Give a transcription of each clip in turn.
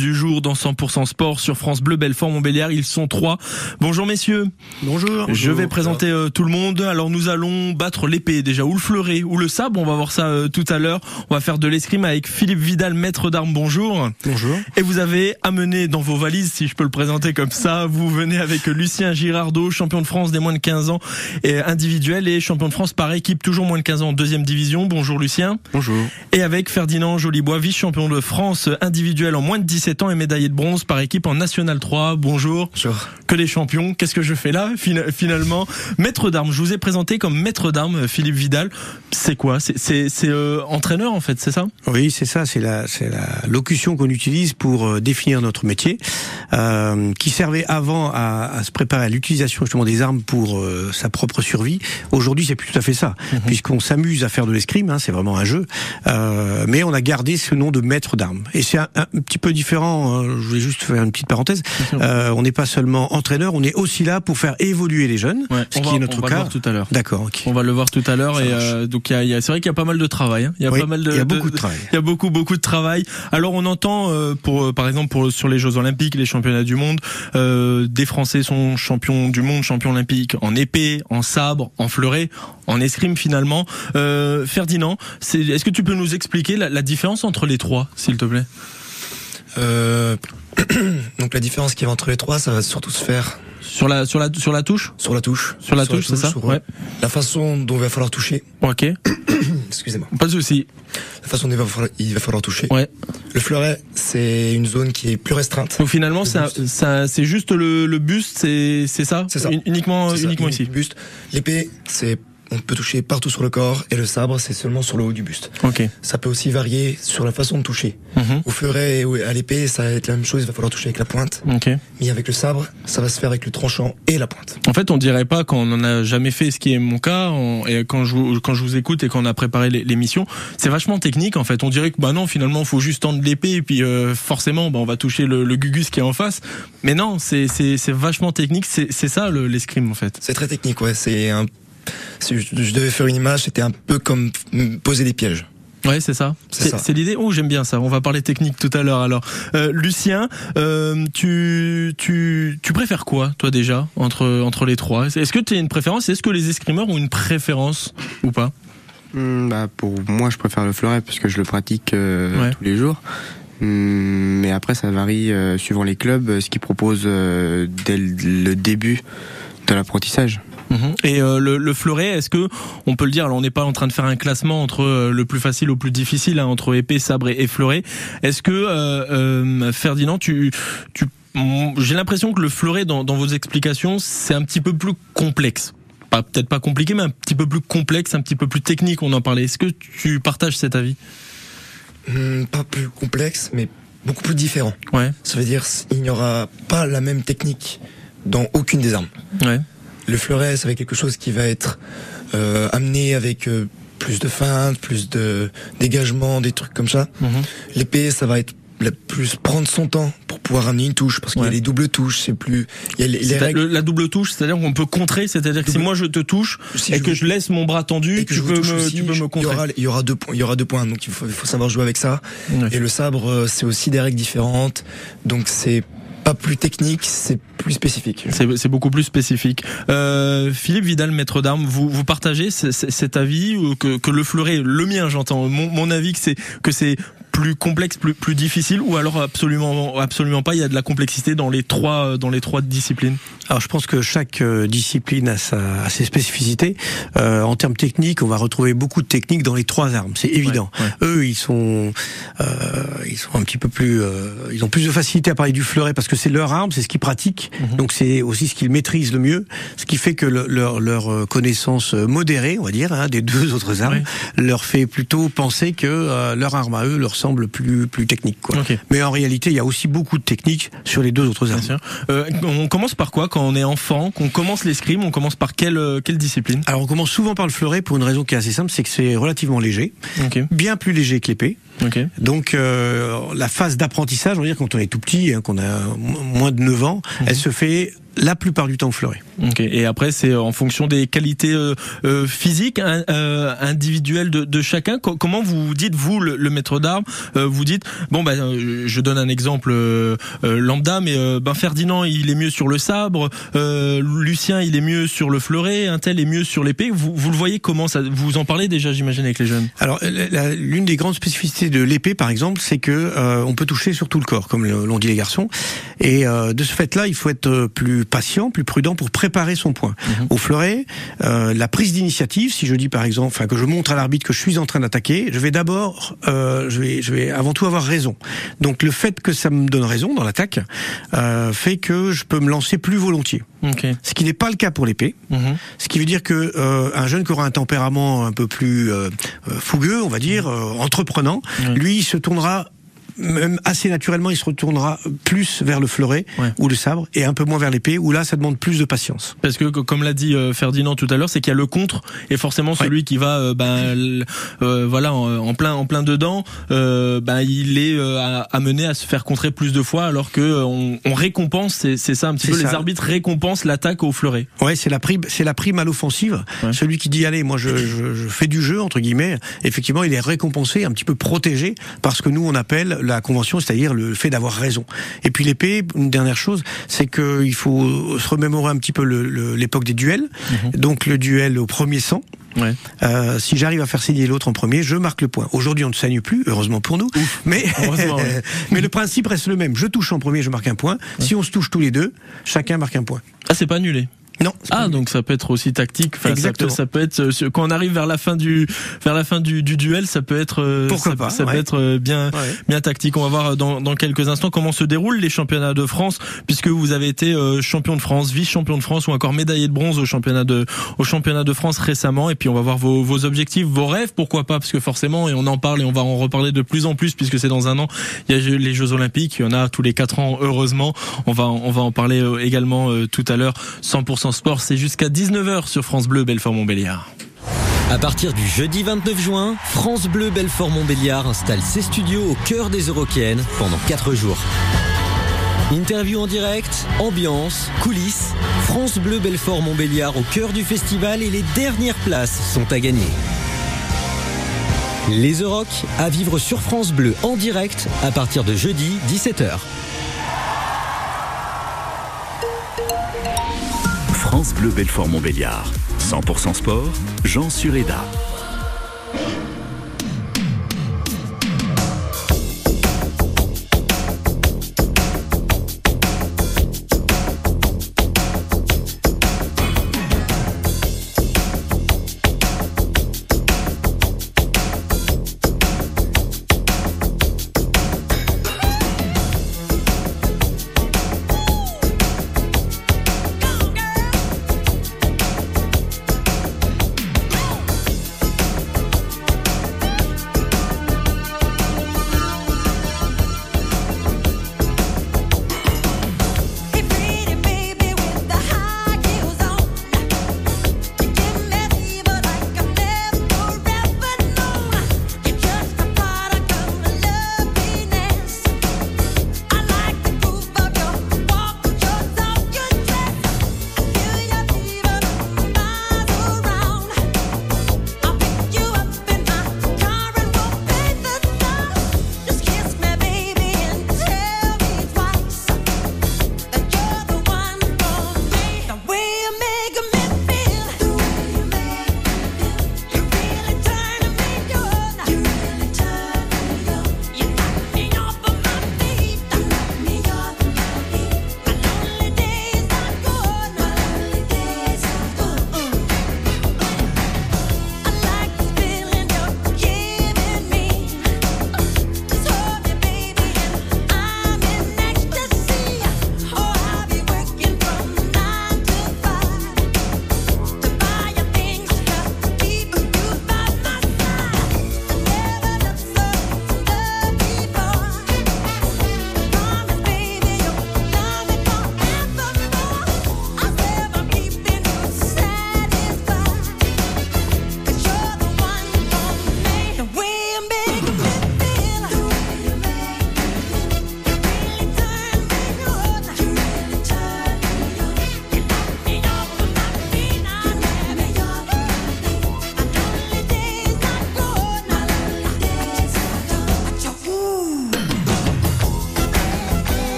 du jour dans 100% sport sur France Bleu Belfort Montbéliard. Ils sont trois. Bonjour messieurs. Bonjour. Je vais présenter euh, tout le monde. Alors nous allons battre l'épée déjà ou le fleuret ou le sabre. On va voir ça euh, tout à l'heure. On va faire de l'escrime avec Philippe Vidal, maître d'armes. Bonjour. Bonjour. Et vous avez amené dans vos valises, si je peux le présenter comme ça, vous venez avec Lucien Girardot, champion de France des moins de 15 ans et individuel et champion de France par équipe, toujours moins de 15 ans en deuxième division. Bonjour Lucien. Bonjour. Et avec Ferdinand Jolibois, vice-champion de France individuel en moins de 10 17 ans et médaillé de bronze par équipe en National 3. Bonjour. Bonjour. Que des champions. Qu'est-ce que je fais là finalement? Maître d'armes. Je vous ai présenté comme maître d'armes Philippe Vidal. C'est quoi? C'est euh, entraîneur en fait, c'est ça? Oui, c'est ça. C'est la, la locution qu'on utilise pour euh, définir notre métier, euh, qui servait avant à, à se préparer à l'utilisation justement des armes pour euh, sa propre survie. Aujourd'hui, c'est plus tout à fait ça, mhm. puisqu'on s'amuse à faire de l'escrime. Hein, c'est vraiment un jeu, euh, mais on a gardé ce nom de maître d'armes. Et c'est un, un, petit peu différent Hein, je voulais juste faire une petite parenthèse. Euh, on n'est pas seulement entraîneur, on est aussi là pour faire évoluer les jeunes, ce qui est notre on cas. Va le voir tout à l'heure. D'accord. On va le voir tout à l'heure et euh, donc il y a, c'est vrai qu'il y a pas mal de travail. Hein. Il y a pas mal de, il y a beaucoup de, travail. Il y a beaucoup beaucoup de travail. Alors on entend euh, pour par exemple pour sur les Jeux Olympiques, les championnats du monde, des Français sont champions du monde, champions olympiques en épée, en sabre, en fleuret, en escrime finalement. Ferdinand, est-ce que tu peux nous expliquer la, la différence entre les trois, s'il te plaît? Euh, donc la différence qu'il y a entre les trois, ça va surtout se faire sur la sur la sur la touche? Sur la touche. Sur la touche, c'est ça? Ouais. La façon dont il va falloir toucher. Ok. Excusez-moi. Pas de souci. La façon dont il va falloir, il va falloir toucher. Ouais. Le fleuret, c'est une zone qui est plus restreinte. Donc finalement, ça, ça c'est juste le, le buste, c'est c'est ça? C'est ça. Uniquement uniquement ici. Buste. L'épée, c'est on peut toucher partout sur le corps et le sabre c'est seulement sur le haut du buste. Ok. Ça peut aussi varier sur la façon de toucher. Mm -hmm. Au fleuret et à l'épée, ça va être la même chose. Il va falloir toucher avec la pointe. Ok. Mais avec le sabre, ça va se faire avec le tranchant et la pointe. En fait, on dirait pas quand on en a jamais fait, ce qui est mon cas, on, et quand je quand je vous écoute et qu'on a préparé l'émission, c'est vachement technique. En fait, on dirait que bah non, finalement, faut juste tendre l'épée et puis euh, forcément, bah, on va toucher le, le, gugus qui est en face. Mais non, c'est c'est vachement technique. C'est ça l'escrime en fait. C'est très technique, ouais. C'est un si je devais faire une image, c'était un peu comme poser des pièges. Ouais, c'est ça. C'est l'idée. Oh, j'aime bien ça. On va parler technique tout à l'heure. Alors, euh, Lucien, euh, tu, tu, tu préfères quoi, toi déjà, entre entre les trois? Est-ce que tu as une préférence? Est-ce que les escrimeurs ont une préférence ou pas? Mmh, bah, Pour moi, je préfère le fleuret parce que je le pratique euh, ouais. tous les jours. Mmh, mais après, ça varie euh, suivant les clubs, ce qu'ils proposent euh, dès le début de l'apprentissage. Et euh, le, le, fleuret, est-ce que on peut le dire Alors on n'est pas en train de faire un classement entre euh, le plus facile au plus difficile, hein, entre épée, sabre et, et fleuret. Est-ce que euh, Ferdinand, tu, tu j'ai l'impression que le fleuret dans, dans vos explications, c'est un petit peu plus complexe. Pas peut-être pas compliqué, mais un petit peu plus complexe, un petit peu plus technique. On en parlait. Est-ce que tu partages cet avis? Mmh, Pas plus complexe, mais beaucoup plus différent. Ouais. Ça veut dire il n'y aura pas la même technique dans aucune des armes. Ouais. Le fleuret, ça va être quelque chose qui va être euh, amené avec euh, plus de feinte, plus de dégagement, des trucs comme ça. Mm -hmm. L'épée, ça va être plus prendre son temps pour pouvoir amener une touche parce qu'il ouais. y a les doubles touches c'est plus il y a les, les règles... la double touche c'est-à-dire qu'on peut contrer c'est-à-dire que si moi je te touche si et je que je laisse mon bras tendu et que tu, peux me, aussi, tu peux me contrer il y aura, il y aura deux points il y aura deux points donc il faut, il faut savoir jouer avec ça ouais. et le sabre c'est aussi des règles différentes donc c'est pas plus technique, c'est plus spécifique. C'est beaucoup plus spécifique. Euh, Philippe Vidal, maître d'armes, vous, partagez cet avis que, que le fleuret, le mien j'entends, mon, mon avis que c'est que c'est plus complexe, plus, plus difficile, ou alors absolument, absolument pas. Il y a de la complexité dans les trois, dans les trois disciplines? Alors je pense que chaque euh, discipline a, sa, a ses spécificités. Euh, en termes techniques, on va retrouver beaucoup de techniques dans les trois armes, c'est évident. Ouais, ouais. Eux, ils sont, euh, ils sont un petit peu plus, euh, ils ont plus de facilité à parler du fleuret parce que c'est leur arme, c'est ce qu'ils pratiquent. Mhm. Donc c'est aussi ce qu'ils maîtrisent le mieux, ce qui fait que le, leur, leur connaissance modérée, on va dire, hein, des deux autres armes, ouais. leur fait plutôt penser que euh, leur arme à eux leur semble plus plus technique. Quoi. Okay. Mais en réalité, il y a aussi beaucoup de techniques sur les deux autres armes. Euh, on commence par quoi quand on est enfant, qu'on commence l'escrime, on commence par quelle quelle discipline? Alors on commence souvent par le fleuret pour une raison qui est assez simple, c'est que c'est relativement léger, okay. bien plus léger que l'épée. Donc la phase d'apprentissage, on va dire quand on est tout petit, hein, qu'on a moins de 9 ans, mhm. elle se fait la plupart du temps fleuret. Et après, c'est en fonction des qualités euh, euh physiques, hein, euh, individuelles de, de, chacun. Comment vous dites, vous, le, maître d'armes, euh, vous dites, bon, ben, je donne un exemple lambda, mais ben Ferdinand, il est mieux sur le sabre, Lucien, il est mieux sur le fleuret, un tel est mieux sur l'épée. Vous, vous le voyez comment ça? Vous en parlez déjà, j'imagine, avec les jeunes? Alors, l'une des grandes spécificités de l'épée, par exemple, c'est que on peut toucher sur tout le corps, comme l'ont dit les garçons. Et de ce fait-là, il faut être plus patient, plus prudent pour préparer son point. Mhm. Au fleuret, euh, la prise d'initiative, si je dis par exemple, enfin que je montre à l'arbitre que je suis en train d'attaquer, je vais d'abord, euh, je vais, je vais avant tout avoir raison. Donc le fait que ça me donne raison dans l'attaque euh, fait que je peux me lancer plus volontiers. Ce qui n'est pas le cas pour l'épée. Mhm. Ce qui veut dire que euh, un jeune qui aura un tempérament un peu plus euh, euh, fougueux, on va dire, mhm. entreprenant, lui, il se tournera assez naturellement, il se retournera plus vers le fleuret ou le sabre et un peu moins vers l'épée, où là, ça demande plus de patience. Parce que, comme l'a dit euh, Ferdinand tout à l'heure, c'est qu'il y a le contre et forcément celui qui va, euh, ben, euh, voilà, en, plein, en plein dedans, ben, il est amené à se faire contrer plus de fois, alors que on, récompense, c'est ça un petit peu, les arbitres récompensent l'attaque au fleuret. Ouais, c'est la prime, c'est la prime à l'offensive. Celui qui dit allez, moi je, je, je fais du jeu entre guillemets, effectivement, il est récompensé, un petit peu protégé, parce que nous on appelle la convention, c'est-à-dire le fait d'avoir raison. Et puis l'épée, une dernière chose, c'est qu'il faut se remémorer un petit peu l'époque des duels. Mhm. Donc le duel au premier sang. Euh, si j'arrive à faire saigner l'autre en premier, je marque le point. Aujourd'hui, on ne saigne plus, heureusement pour nous. Mais, mais le principe reste le même. Je touche en premier, je marque un point. Si on se touche tous les deux, chacun marque un point. Ah, c'est pas annulé. Non. Ah donc ça peut être aussi tactique. Exactement. Ça peut, être euh, quand on arrive vers la fin du vers la fin du, du duel, ça peut être euh, pourquoi ça, pas. Ça peut être euh, bien bien tactique. On va voir dans, dans quelques instants comment se déroulent les championnats de France puisque vous avez été champion de France, vice-champion de France ou encore médaillé de bronze au championnat de au championnat de France récemment. Et puis on va voir vos, vos objectifs, vos rêves, pourquoi pas parce que forcément et on en parle et on va en reparler de plus en plus puisque c'est dans un an. Il y a les Jeux Olympiques, il y en a tous les quatre ans heureusement. On va on va en parler également tout à l'heure. 100% sport, c'est jusqu'à 19h sur France Bleu Belfort-Montbéliard. À partir du jeudi 29 juin, France Bleu Belfort-Montbéliard installe ses studios au cœur des Eurocaines pendant 4 jours. Interview en direct, ambiance, coulisses, France Bleu Belfort-Montbéliard au cœur du festival et les dernières places sont à gagner. Les Euroc à vivre sur France Bleu en direct à partir de jeudi 17h. France Bleu Belfort Montbéliard. 100% sport, Jean Sureda.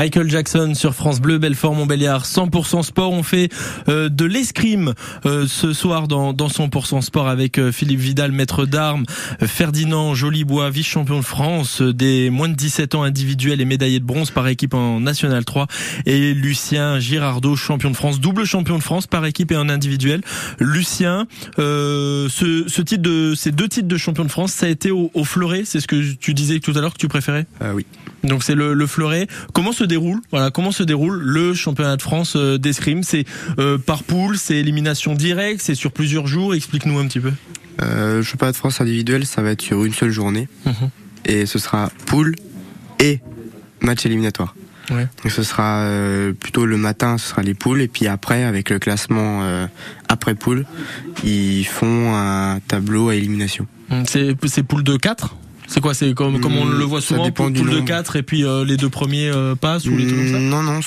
Michael Jackson sur France Bleu, Belfort, Montbéliard, 100% sport. On fait euh, de l'escrime euh, ce soir dans, dans 100% sport avec euh, Philippe Vidal, maître d'armes, Ferdinand Jolibois, vice-champion de France, des moins de 17 ans individuels et médaillé de bronze par équipe en National 3 et Lucien Girardot, champion de France, double champion de France par équipe et en individuel. Lucien, ce, ce titre de, ces deux titres de champion de France, ça a été au, au fleuret, c'est ce que tu disais tout à l'heure que tu préférais? Oui. Donc c'est le, le fleuret. Comment se déroule Voilà, comment se déroule le championnat de France euh, d'escrime? C'est euh, par poule, c'est élimination directe, c'est sur plusieurs jours? Explique-nous un petit peu. Euh, le championnat de France individuel, ça va être sur une seule journée, mmh. et ce sera poule et match éliminatoire. Ouais. Donc ce sera euh, plutôt le matin, ce sera les poules, et puis après, avec le classement euh, après poule, ils font un tableau à élimination. C'est poules de 4 c'est quoi C'est comme, comme on le voit souvent, poule, poule de 4 et puis euh, les deux premiers euh, passent ou les trucs comme ça Non, non,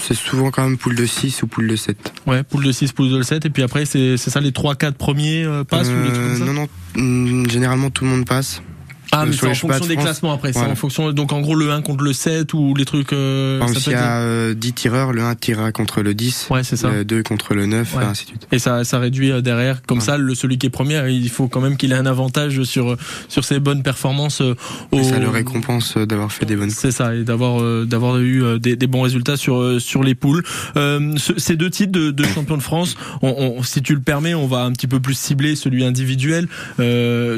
c'est souvent quand même poule de 6 ou poule de 7. Ouais, poule de 6, poule de 7 et puis après c'est ça les 3-4 premiers euh, passent ou les trucs comme ça Non, non, généralement tout le monde passe. Ah, mais c'est en fonction des classements après. C'est en fonction, donc en gros le 1 contre le 7 ou les trucs. Euh, Par exemple, s'il y a euh, 10 tireurs, le 1 tirera contre le 10, ouais, c'est ça. le 2 contre le 9, ouais. et ainsi de suite. Et ça, ça réduit euh, derrière. Comme ouais. ça, le, celui qui est premier, il faut quand même qu'il ait un avantage sur, sur ses bonnes performances. Euh, au... ça le récompense euh, d'avoir fait des bonnes. C'est ça, et d'avoir euh, d'avoir eu des, des, bons résultats sur, sur les poules. Euh, ce, ces deux titres de, de champion de France, on, on, si tu le permets, on va un petit peu plus cibler celui individuel.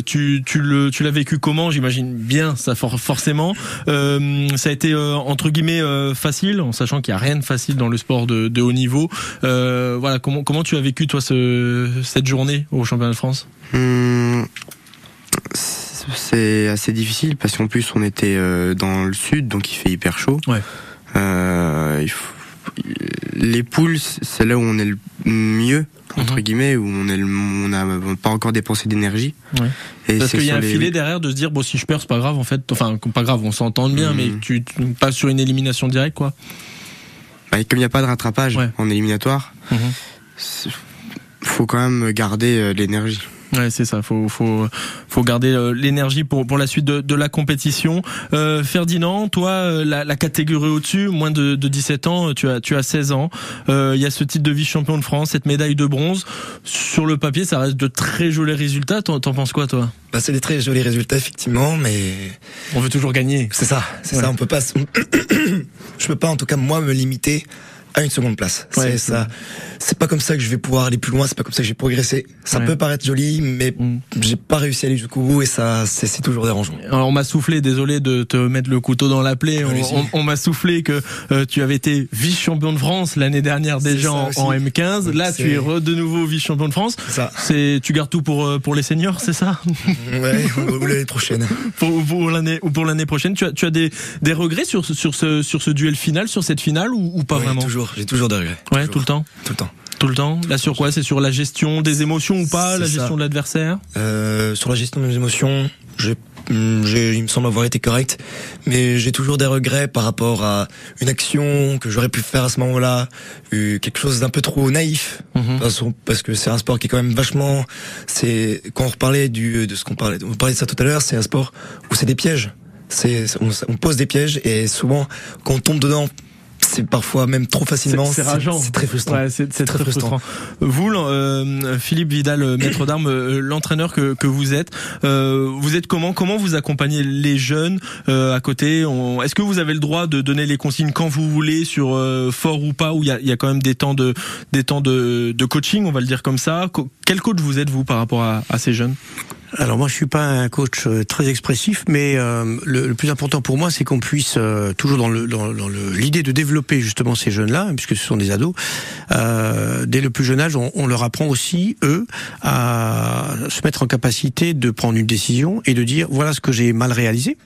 tu, tu l'as tu vécu comment J'imagine bien ça for forcément. Euh, ça a été euh, entre guillemets euh, facile, en sachant qu'il n'y a rien de facile dans le sport de, de haut niveau. Voilà, comment comment tu as vécu toi ce, cette journée au championnat de France? Hum, C'est assez difficile parce qu'en plus on était dans le sud, donc il fait hyper chaud. Ouais. il faut, les poules, c'est là où on est le mieux entre guillemets où on est on n'a pas encore dépensé d'énergie ouais. et parce qu'il y a un les... filet derrière de se dire bon si je perds c'est pas grave en fait enfin pas grave on s'entend bien mmh. mais tu, tu, passes sur une élimination directe quoi bah, comme il n'y a pas de rattrapage ouais. en éliminatoire mmh. faut quand même garder l'énergie Ouais, c'est ça. Faut faut faut garder euh, l'énergie pour pour la suite de, de la compétition. Euh, Ferdinand, toi, euh, la, la catégorie au-dessus, moins de, de 17 ans, tu as tu as 16 ans. Il euh, y a ce titre de vice-champion de France, cette médaille de bronze. Sur le papier, ça reste de très jolis résultats. T'en, t'en penses quoi, toi? Bah, c'est des très jolis résultats effectivement, mais on veut toujours gagner. C'est ça, c'est ouais. ça. On peut pas. Je peux pas, en tout cas, moi, me limiter à une seconde place. Ouais, c'est ça. C'est pas comme ça que je vais pouvoir aller plus loin. C'est pas comme ça que j'ai progressé. Ça ouais. peut paraître joli, mais mm. j'ai pas réussi à aller jusqu'au bout et ça, c'est toujours dérangeant. Alors on m'a soufflé, désolé de te mettre le couteau dans la plaie. On, on, on m'a soufflé que euh, tu avais été vice-champion de France l'année dernière déjà en, en, M15. Donc Là, tu es re de nouveau vice-champion de France. C'est, tu gardes tout pour euh, pour les seniors, c'est ça? Ouais, ou, l'année prochaine. pour pour l'année ou pour l'année prochaine, tu as tu as des des regrets sur sur ce sur ce duel final, sur cette finale ou, ou pas vraiment? Toujours, j'ai toujours des regrets. Ouais, toujours. tout le temps. Tout le temps. Tout le temps. Là sur quoi? C'est sur la gestion des émotions ou pas? La gestion ça. de l'adversaire? Euh, Sur la gestion des émotions, j'ai il me semble avoir été correct, mais j'ai toujours des regrets par rapport à une action que j'aurais pu faire à ce moment-là, quelque chose d'un peu trop naïf, mm -hmm. parce que c'est un sport qui est quand même vachement, c'est quand on reparlait du de ce qu'on parlait, on parlait de ça tout à l'heure, c'est un sport où c'est des pièges, c'est on, on pose des pièges et souvent quand on tombe dedans c'est parfois même trop facilement. C'est rageant. C'est très frustrant. Ouais, c'est très, très frustrant. frustrant. Vous, euh, Philippe Vidal, maître d'armes, euh, l'entraîneur que, que vous êtes, euh, vous êtes comment? Comment vous accompagnez les jeunes euh, à côté? Est-ce que vous avez le droit de donner les consignes quand vous voulez sur euh, fort ou pas Où il y a, y a, quand même des temps de des temps de, de coaching, on va le dire comme ça? Quel coach vous êtes vous par rapport à, à ces jeunes? Alors moi je suis pas un coach très expressif, mais euh, le, le, plus important pour moi c'est qu'on puisse euh, toujours dans le dans, dans l'idée de développer justement ces jeunes-là, puisque ce sont des ados. Euh, dès le plus jeune âge, on, on, leur apprend aussi eux à se mettre en capacité de prendre une décision et de dire voilà ce que j'ai mal réalisé.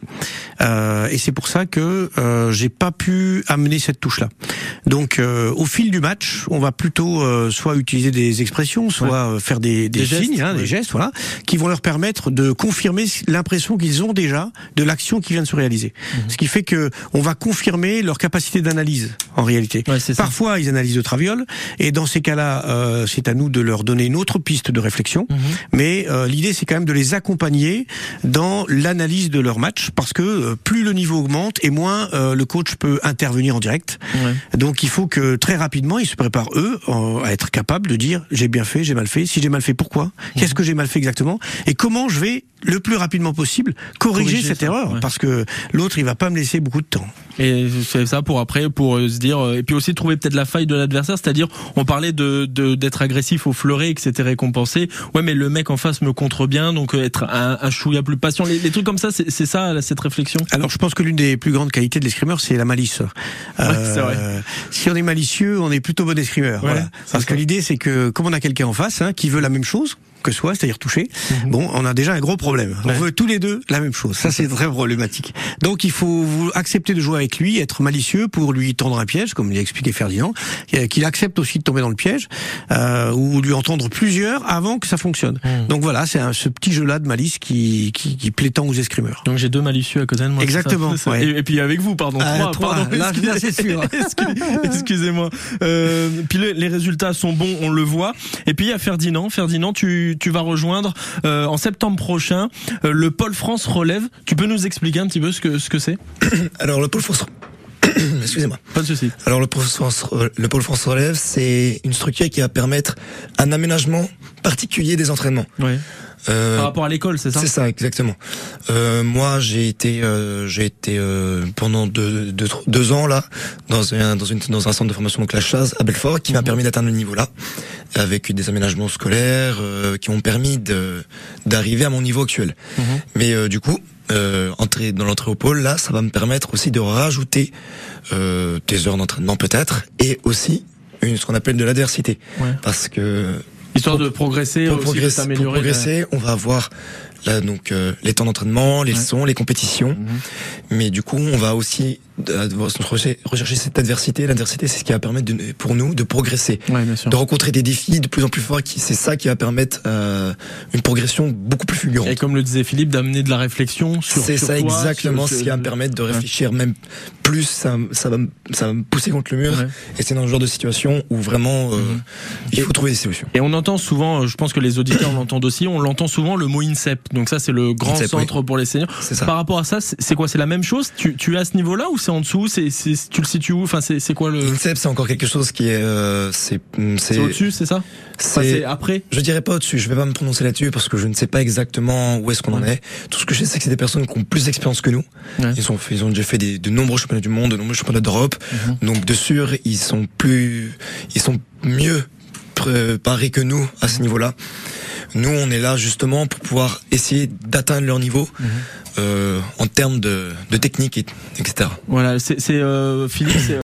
Euh, et c'est pour ça que euh, j'ai pas pu amener cette touche-là. Donc au fil du match, on va plutôt soit utiliser des expressions, soit ouais. faire des, des, des, signes, gestes, hein, ouais. des gestes, voilà, qui vont leur permettre permettre de confirmer l'impression qu'ils ont déjà de l'action qui vient de se réaliser. Mhm. Ce qui fait que on va confirmer leur capacité d'analyse en réalité. Ouais. Parfois, ils analysent de traviole, et dans ces cas-là, euh, c'est à nous de leur donner une autre piste de réflexion. Mhm. Mais euh, l'idée, c'est quand même de les accompagner dans l'analyse de leur match, parce que euh, plus le niveau augmente, et moins le coach peut intervenir en direct. Ouais. Donc, il faut que très rapidement, ils se préparent eux à être capables de dire j'ai bien fait, j'ai mal fait. Si j'ai mal fait, pourquoi? Qu'est-ce que j'ai mal fait exactement? Et comment je vais le plus rapidement possible corriger, Corriger cette ça, erreur ouais. Parce que l'autre, il va pas me laisser beaucoup de temps. Et c'est ça pour après, pour euh, se dire, euh, et puis aussi trouver peut-être la faille de l'adversaire, c'est-à-dire, on parlait de d'être agressif au fleuret et que c'était récompensé. Ouais, mais le mec en face me contre bien, donc euh, être un, un chouïa plus patient. Les, les trucs comme ça, c'est ça cette réflexion? Alors, je pense que l'une des plus grandes qualités de l'escrimeur, c'est la malice. Euh, vrai. Si on est malicieux, on est plutôt bon escrimeur. Ouais, voilà. Parce ça. que l'idée, c'est que comme on a quelqu'un en face hein, qui veut la même chose que soi, c'est-à-dire toucher, bon, on a déjà un gros problème. On Mhm. Ouais. veut tous les deux la même chose. Ça, c'est très problématique. Donc, il faut vous accepter de jouer avec lui, être malicieux pour lui tendre un piège, comme l'a expliqué Ferdinand, qu'il accepte aussi de tomber dans le piège, euh, ou lui entendre plusieurs avant que ça fonctionne. Mhm. Donc voilà, c'est un- ce petit jeu-là de malice qui, qui, qui plaît tant aux escrimeurs. Donc j'ai deux malicieux à côté de moi. Exactement, C'est ça. ouais. Et, et puis avec vous, pardon. Ah, trois, trois. pardon. Là, là, c'est sûr. Excusez- Excusez-moi. Euh, puis les, les résultats sont bons, on le voit. Et puis il y a Ferdinand. Ferdinand, tu, tu vas rejoindre euh, en septembre prochain euh, le Pôle France Relève. Tu peux nous expliquer un petit peu ce que ce que c'est? Alors le pôle France, excusez-moi. Pas de souci. Alors le pôle France, le pôle France relève, c'est une structure qui va permettre un aménagement particulier des entraînements. Ouais. Euh, Par rapport à l'école, c'est ça C'est ça, exactement. Euh, moi, j'ai été, euh, j'ai été euh, pendant deux, deux, deux ans là dans un dans une dans un centre de formation donc la chasse à Belfort, qui m'a Mhm. permis d'atteindre le niveau là, avec des aménagements scolaires euh, qui m'ont permis de d'arriver à mon niveau actuel. Mhm. Mais euh, du coup, euh, entrer dans l'entrée au pôle là, ça va me permettre aussi de rajouter euh, des heures d'entraînement peut-être, et aussi une, ce qu'on appelle de l'adversité, Ouais. parce que Histoire de progresser, pour aussi, progresser, pour progresser, on va avoir là donc euh, les temps d'entraînement, les Ouais. leçons, les compétitions. Mhm. Mais du coup, on va aussi euh, rechercher, cette adversité. L'adversité, c'est ce qui va permettre de, pour nous de progresser, Ouais, bien sûr. de rencontrer des défis de plus en plus forts. C'est ça qui va permettre euh, une progression beaucoup plus fulgurante. Et comme le disait Philippe, d'amener de la réflexion sur C'est ça exactement sur- ce qui va me permettre de réfléchir même plus. Ça, ça va, me- ça va me pousser contre le mur. Ouais. Et c'est dans ce genre de situation où vraiment euh, Mhm. il faut trouver des solutions. Et on entend souvent, euh, je pense que les auditeurs l'entendent aussi, on l'entend souvent le mot INSEP. Donc ça, c'est le grand centre pour les seniors. Ça. Par rapport à ça, c'est quoi? C'est la même chose? Tu, tu es à ce niveau-là ou c'est en dessous? C'est Tu le situes où? Enfin, c'est quoi le c'est encore quelque chose qui est, euh, c'est, C'est au-dessus, c'est ça? C'est après? Je dirais pas au-dessus, je vais pas me prononcer là-dessus parce que je ne sais pas exactement où est-ce qu'on en est. Tout ce que je sais, c'est que c'est des personnes qui ont plus d'expérience que nous. Ouais. Ils, ont fait, ils ont déjà fait des, de nombreux championnats du monde, de nombreux championnats d'Europe. Mhm. Donc de sûr, ils sont plus, ils sont mieux préparés que nous à ce niveau-là. Nous, on est là justement pour pouvoir essayer d'atteindre leur niveau Mhm. euh, en termes de, de technique, et, etc. Voilà, c'est euh, Philippe, c'est